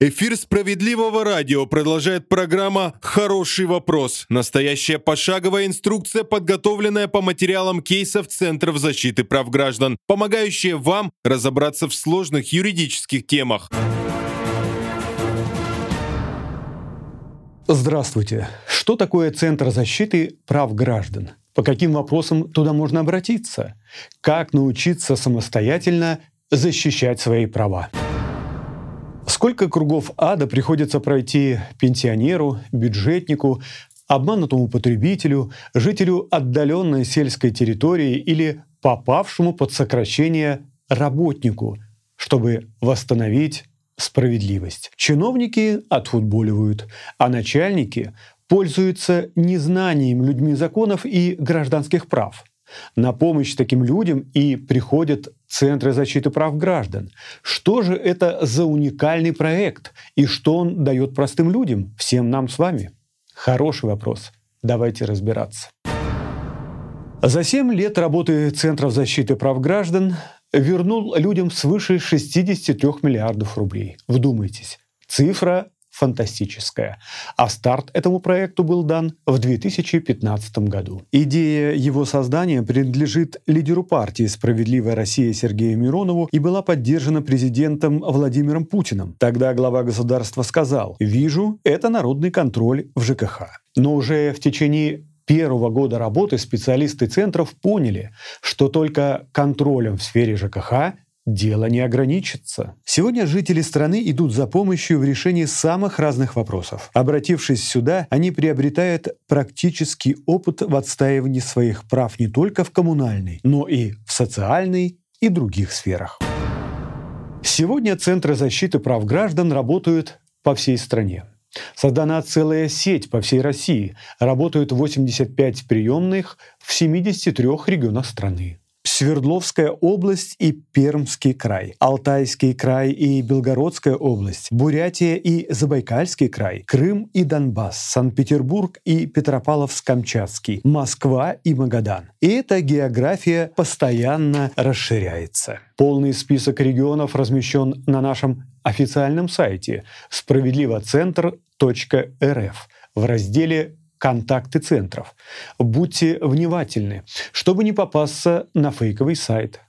Эфир справедливого радио продолжает программа «Хороший вопрос». Настоящая пошаговая инструкция, подготовленная по материалам кейсов Центров защиты прав граждан, помогающая вам разобраться в сложных юридических темах. Здравствуйте. Что такое Центр защиты прав граждан? По каким вопросам туда можно обратиться? Как научиться самостоятельно защищать свои права? Сколько кругов ада приходится пройти пенсионеру, бюджетнику, обманутому потребителю, жителю отдаленной сельской территории или попавшему под сокращение работнику, чтобы восстановить справедливость. Чиновники отфутболивают, а начальники пользуются незнанием людьми законов и гражданских прав. На помощь таким людям и приходят Центры защиты прав граждан. Что же это за уникальный проект и что он дает простым людям, всем нам с вами? Хороший вопрос. Давайте разбираться. За 7 лет работы Центров защиты прав граждан вернул людям свыше 63 миллиардов рублей. Вдумайтесь, цифра фантастическая. А старт этому проекту был дан в 2015 году. Идея его создания принадлежит лидеру партии «Справедливая Россия» Сергею Миронову и была поддержана президентом Владимиром Путиным. Тогда глава государства сказал «Вижу, это народный контроль в ЖКХ». Но уже в течение первого года работы специалисты центров поняли, что только контролем в сфере ЖКХ дело не ограничится. Сегодня жители страны идут за помощью в решении самых разных вопросов. Обратившись сюда, они приобретают практический опыт в отстаивании своих прав не только в коммунальной, но и в социальной и других сферах. Сегодня Центры защиты прав граждан работают по всей стране. Создана целая сеть по всей России. Работают 85 приемных в 73 регионах страны. Свердловская область и Пермский край, Алтайский край и Белгородская область, Бурятия и Забайкальский край, Крым и Донбасс, Санкт-Петербург и Петропавловск-Камчатский, Москва и Магадан. И эта география постоянно расширяется. Полный список регионов размещен на нашем официальном сайте справедливоцентр.рф в разделе контакты центров. Будьте внимательны, чтобы не попасться на фейковый сайт.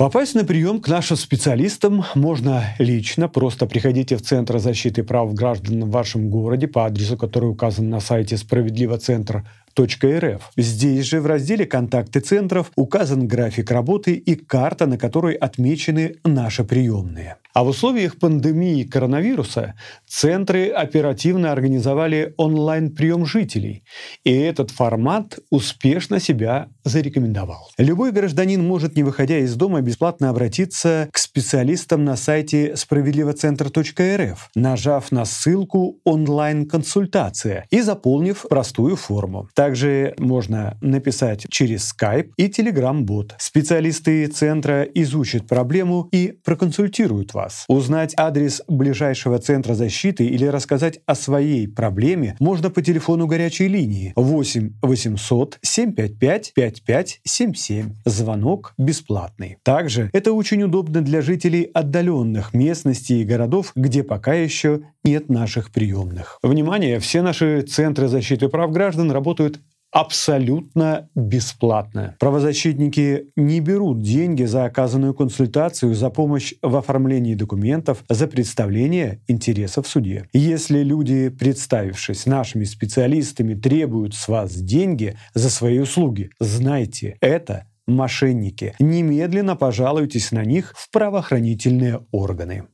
Попасть на прием к нашим специалистам можно лично. Просто приходите в Центр защиты прав граждан в вашем городе по адресу, который указан на сайте справедливоцентр.рф. Здесь же в разделе «Контакты центров» указан график работы и карта, на которой отмечены наши приемные. А в условиях пандемии коронавируса центры оперативно организовали онлайн-прием жителей, и этот формат успешно себя зарекомендовал. Любой гражданин может, не выходя из дома, бесплатно обратиться к специалистам на сайте справедливоцентр.рф, нажав на ссылку «Онлайн-консультация» и заполнив простую форму. Также можно написать через Skype и Telegram-бот. Специалисты центра изучат проблему и проконсультируют вас вас. Узнать адрес ближайшего центра защиты или рассказать о своей проблеме можно по телефону горячей линии 8 800 755 5577. Звонок бесплатный. Также это очень удобно для жителей отдаленных местностей и городов, где пока еще нет наших приемных. Внимание! Все наши центры защиты прав граждан работают абсолютно бесплатно. Правозащитники не берут деньги за оказанную консультацию, за помощь в оформлении документов, за представление интересов в суде. Если люди, представившись нашими специалистами, требуют с вас деньги за свои услуги, знайте, это мошенники. Немедленно пожалуйтесь на них в правоохранительные органы.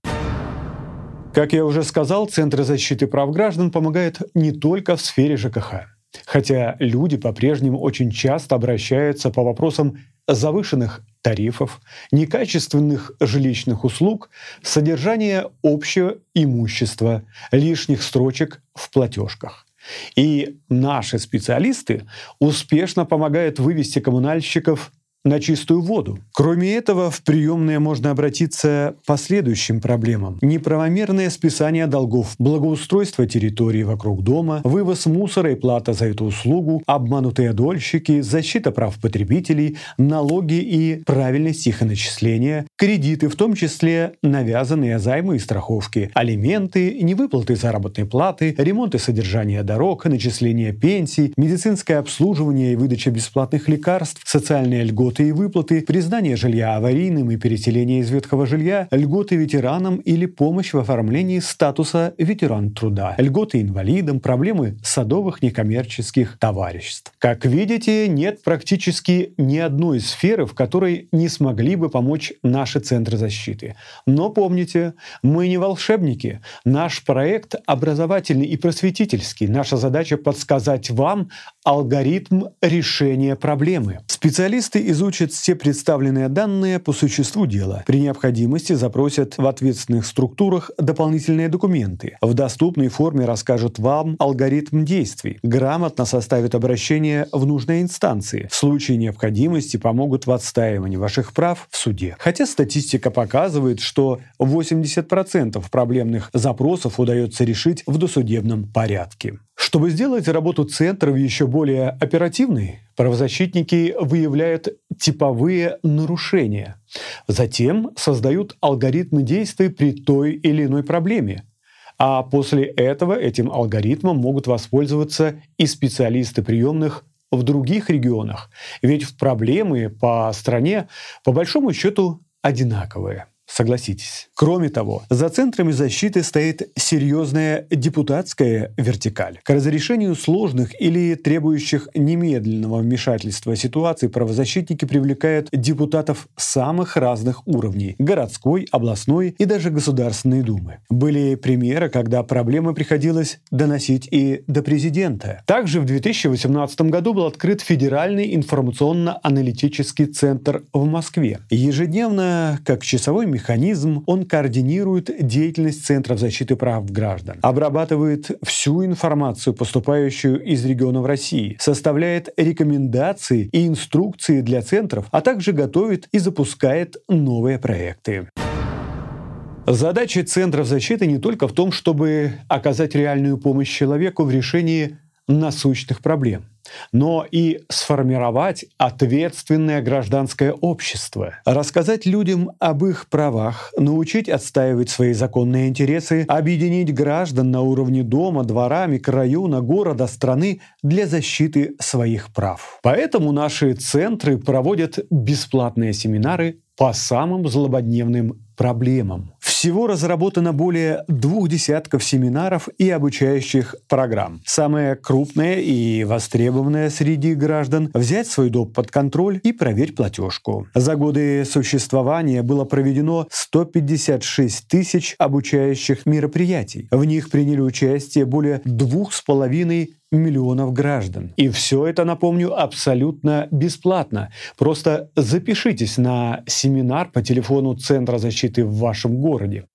Как я уже сказал, Центры защиты прав граждан помогают не только в сфере ЖКХ. Хотя люди по-прежнему очень часто обращаются по вопросам завышенных тарифов, некачественных жилищных услуг, содержания общего имущества, лишних строчек в платежках. И наши специалисты успешно помогают вывести коммунальщиков на чистую воду. Кроме этого, в приемные можно обратиться по следующим проблемам. Неправомерное списание долгов, благоустройство территории вокруг дома, вывоз мусора и плата за эту услугу, обманутые дольщики, защита прав потребителей, налоги и правильность их начисления, кредиты, в том числе навязанные займы и страховки, алименты, невыплаты заработной платы, ремонт и содержание дорог, начисление пенсий, медицинское обслуживание и выдача бесплатных лекарств, социальные льготы и выплаты, признание жилья аварийным и переселение из ветхого жилья, льготы ветеранам или помощь в оформлении статуса ветеран труда, льготы инвалидам, проблемы садовых некоммерческих товариществ. Как видите, нет практически ни одной сферы, в которой не смогли бы помочь наши центры защиты. Но помните, мы не волшебники. Наш проект образовательный и просветительский. Наша задача подсказать вам алгоритм решения проблемы. Специалисты изучат все представленные данные по существу дела. При необходимости запросят в ответственных структурах дополнительные документы. В доступной форме расскажут вам алгоритм действий. Грамотно составят обращение в нужной инстанции. В случае необходимости помогут в отстаивании ваших прав в суде. Хотя статистика показывает, что 80% проблемных запросов удается решить в досудебном порядке. Чтобы сделать работу центров еще более оперативной, правозащитники выявляют типовые нарушения. Затем создают алгоритмы действий при той или иной проблеме. А после этого этим алгоритмом могут воспользоваться и специалисты приемных в других регионах. Ведь проблемы по стране по большому счету одинаковые. Согласитесь. Кроме того, за центрами защиты стоит серьезная депутатская вертикаль. К разрешению сложных или требующих немедленного вмешательства ситуаций правозащитники привлекают депутатов самых разных уровней – городской, областной и даже Государственной Думы. Были примеры, когда проблемы приходилось доносить и до президента. Также в 2018 году был открыт Федеральный информационно-аналитический центр в Москве. Ежедневно, как часовой механизм, он координирует деятельность Центров защиты прав граждан, обрабатывает всю информацию, поступающую из регионов России, составляет рекомендации и инструкции для центров, а также готовит и запускает новые проекты. Задача Центров защиты не только в том, чтобы оказать реальную помощь человеку в решении насущных проблем – но и сформировать ответственное гражданское общество, рассказать людям об их правах, научить отстаивать свои законные интересы, объединить граждан на уровне дома, двора, микрорайона, города, страны для защиты своих прав. Поэтому наши центры проводят бесплатные семинары по самым злободневным проблемам. Всего разработано более двух десятков семинаров и обучающих программ. Самое крупное и востребованное среди граждан – взять свой доп. под контроль и проверь платежку. За годы существования было проведено 156 тысяч обучающих мероприятий. В них приняли участие более двух с половиной миллионов граждан. И все это, напомню, абсолютно бесплатно. Просто запишитесь на семинар по телефону Центра защиты в вашем городе.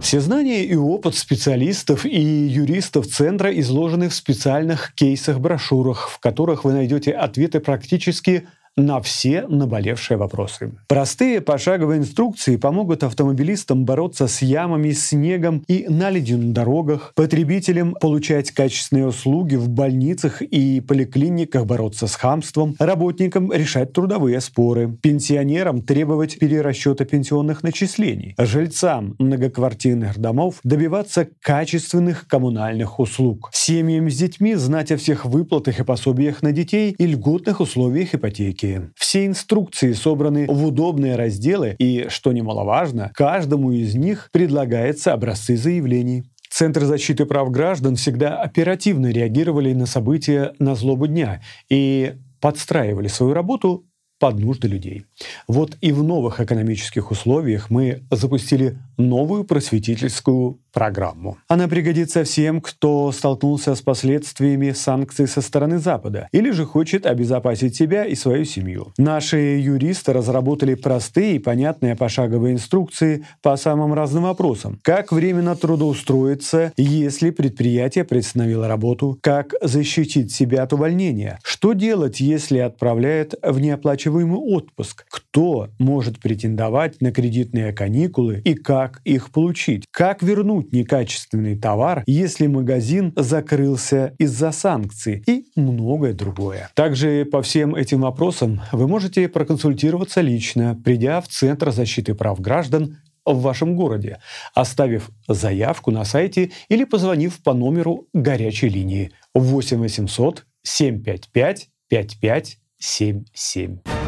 Все знания и опыт специалистов и юристов Центра изложены в специальных кейсах-брошюрах, в которых вы найдете ответы практически на все наболевшие вопросы. Простые пошаговые инструкции помогут автомобилистам бороться с ямами, снегом и наледью на дорогах, потребителям получать качественные услуги в больницах и поликлиниках, бороться с хамством, работникам решать трудовые споры, пенсионерам требовать перерасчета пенсионных начислений, жильцам многоквартирных домов добиваться качественных коммунальных услуг, семьям с детьми знать о всех выплатах и пособиях на детей и льготных условиях ипотеки, все инструкции собраны в удобные разделы и, что немаловажно, каждому из них предлагается образцы заявлений. Центр защиты прав граждан всегда оперативно реагировали на события на злобу дня и подстраивали свою работу под нужды людей. Вот и в новых экономических условиях мы запустили новую просветительскую программу. Она пригодится всем, кто столкнулся с последствиями санкций со стороны Запада или же хочет обезопасить себя и свою семью. Наши юристы разработали простые и понятные пошаговые инструкции по самым разным вопросам. Как временно трудоустроиться, если предприятие приостановило работу, как защитить себя от увольнения, что делать, если отправляют в неоплачиваемый отпуск, кто может претендовать на кредитные каникулы и как их получить, как вернуть некачественный товар, если магазин закрылся из-за санкций и многое другое. Также по всем этим вопросам вы можете проконсультироваться лично, придя в Центр защиты прав граждан в вашем городе, оставив заявку на сайте или позвонив по номеру горячей линии 8 800 755 5577.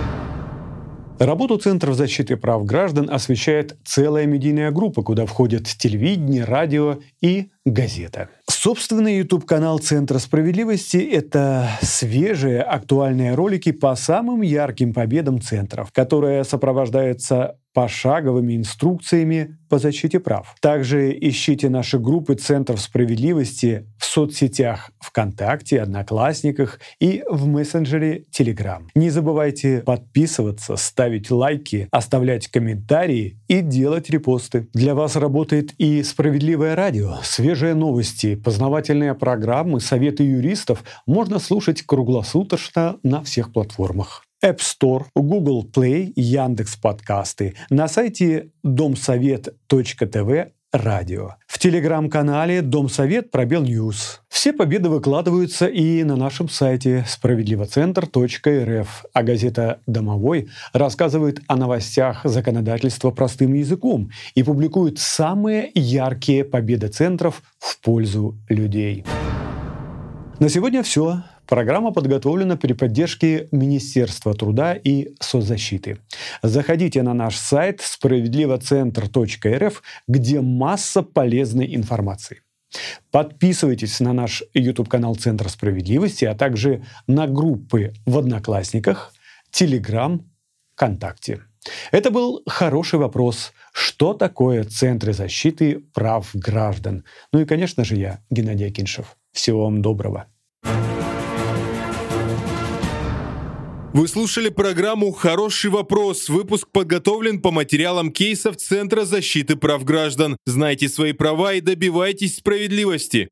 Работу Центров защиты прав граждан освещает целая медийная группа, куда входят телевидение, радио и газета. Собственный YouTube-канал Центра справедливости – это свежие актуальные ролики по самым ярким победам центров, которые сопровождаются пошаговыми инструкциями по защите прав. Также ищите наши группы Центров справедливости соцсетях ВКонтакте, Одноклассниках и в мессенджере Telegram. Не забывайте подписываться, ставить лайки, оставлять комментарии и делать репосты. Для вас работает и «Справедливое радио». Свежие новости, познавательные программы, советы юристов можно слушать круглосуточно на всех платформах. App Store, Google Play, Яндекс Подкасты, на сайте домсовет.тв радио. В телеграм-канале Домсовет Пробел News. Все победы выкладываются и на нашем сайте справедливоцентр.рф, а газета «Домовой» рассказывает о новостях законодательства простым языком и публикует самые яркие победы центров в пользу людей. На сегодня все. Программа подготовлена при поддержке Министерства труда и соцзащиты. Заходите на наш сайт справедливоцентр.рф, где масса полезной информации. Подписывайтесь на наш YouTube-канал Центр справедливости, а также на группы в Одноклассниках, Телеграм, ВКонтакте. Это был хороший вопрос. Что такое Центры защиты прав граждан? Ну и, конечно же, я, Геннадий Акиншев. Всего вам доброго. Вы слушали программу «Хороший вопрос». Выпуск подготовлен по материалам кейсов Центра защиты прав граждан. Знайте свои права и добивайтесь справедливости.